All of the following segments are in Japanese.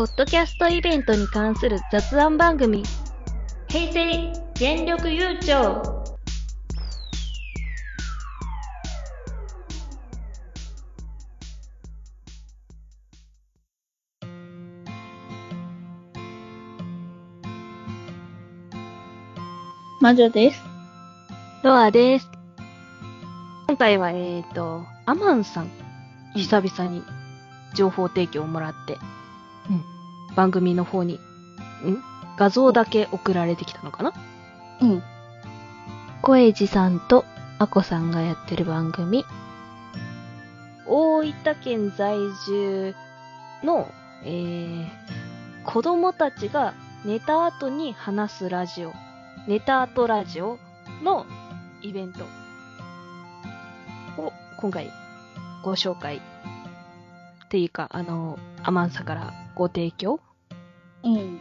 ポッドキャストイベントに関する雑談番組、平成全力優勝魔女です。ロアです。今回は、えっ、ー、と、アマンさん、久々に情報提供をもらって、うん、番組の方に、ん？画像だけ送られてきたのかな？うん。声治さんとあこさんがやってる番組、大分県在住の、えー、子供たちが寝た後に話すラジオ、寝た後ラジオのイベントを今回ご紹介っていうか、あの、アマンサからご提供うん。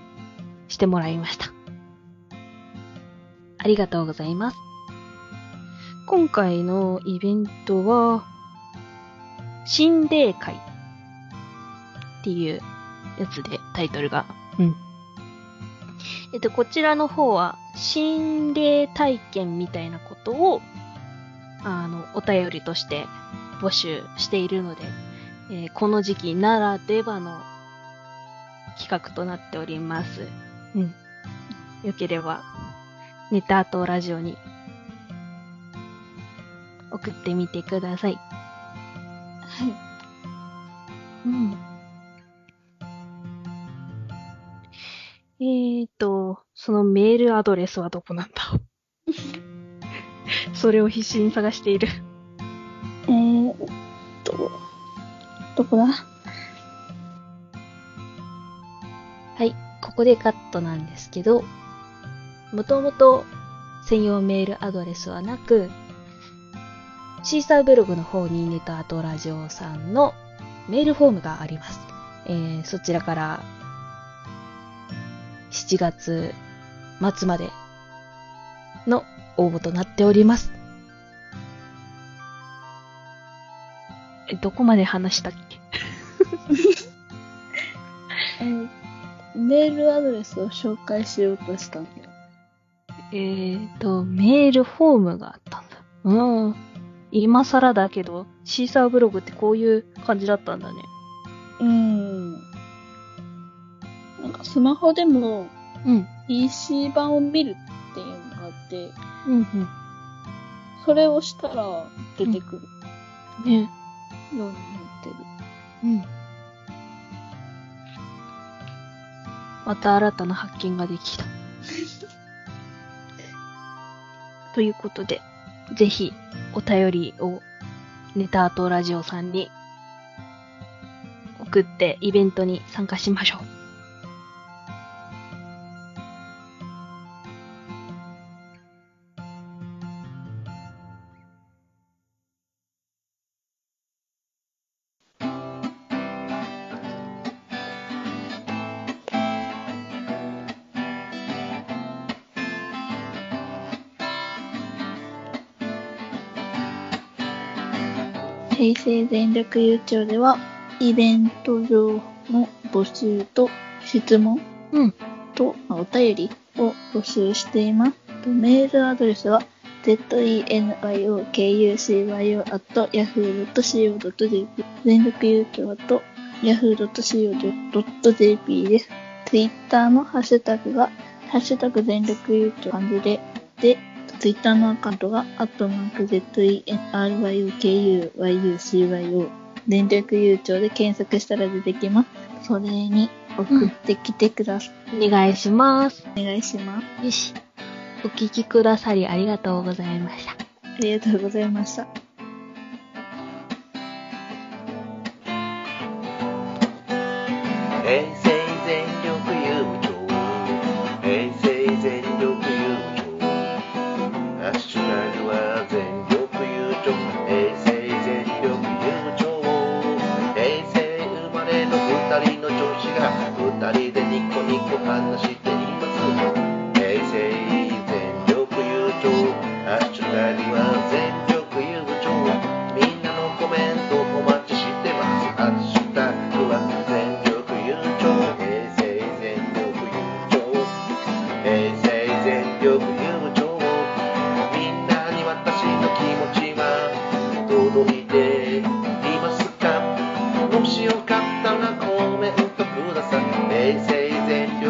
してもらいました。ありがとうございます。今回のイベントは、心霊会っていうやつでタイトルが。うん。えっと、こちらの方は、心霊体験みたいなことを、あの、お便りとして募集しているので、えーこの時期ならではの企画となっております。うん。よければ、寝た後ラジオに送ってみてください。はい。うん。えーと、そのメールアドレスはどこなんだ？それを必死に探している。えーっと、どこだはい、ここでカットなんですけど、もともと専用メールアドレスはなく、シーサーブログの方にネタアトラジオさんのメールフォームがあります。えー、そちらから7月末までの応募となっております。え、どこまで話したっけ？えーメールアドレスを紹介しようとしたんだよ。えーと、メールフォームがあったんだ。うん。今更だけど、シーサーブログってこういう感じだったんだね。うーん。なんかスマホでもうん。PC 版を見るっていうのがあって、うんうん。それをしたら出てくるね。ようになってる。うん。また新たな発見ができた。ということで、ぜひお便りをネタアートラジオさんに送ってイベントに参加しましょう。平成全力優勝では、イベント上の募集と質問うん。とまあお便りを募集しています。とメールアドレスは zenyokugyo.yahoo.co.jp 全力優勝と yahoo.co.jp です。ツイッターのハッシュタグが、ハッシュタグ全力優勝漢字で、で、ツイッターのアカウントが、アットマーク zenyokugyo.yucyo 全力優勝で検索したら出てきます。それに送ってきてください。お願いします。お願いします。よし。お聞きくださりありがとうございました。ありがとうございました。平成が二人で they say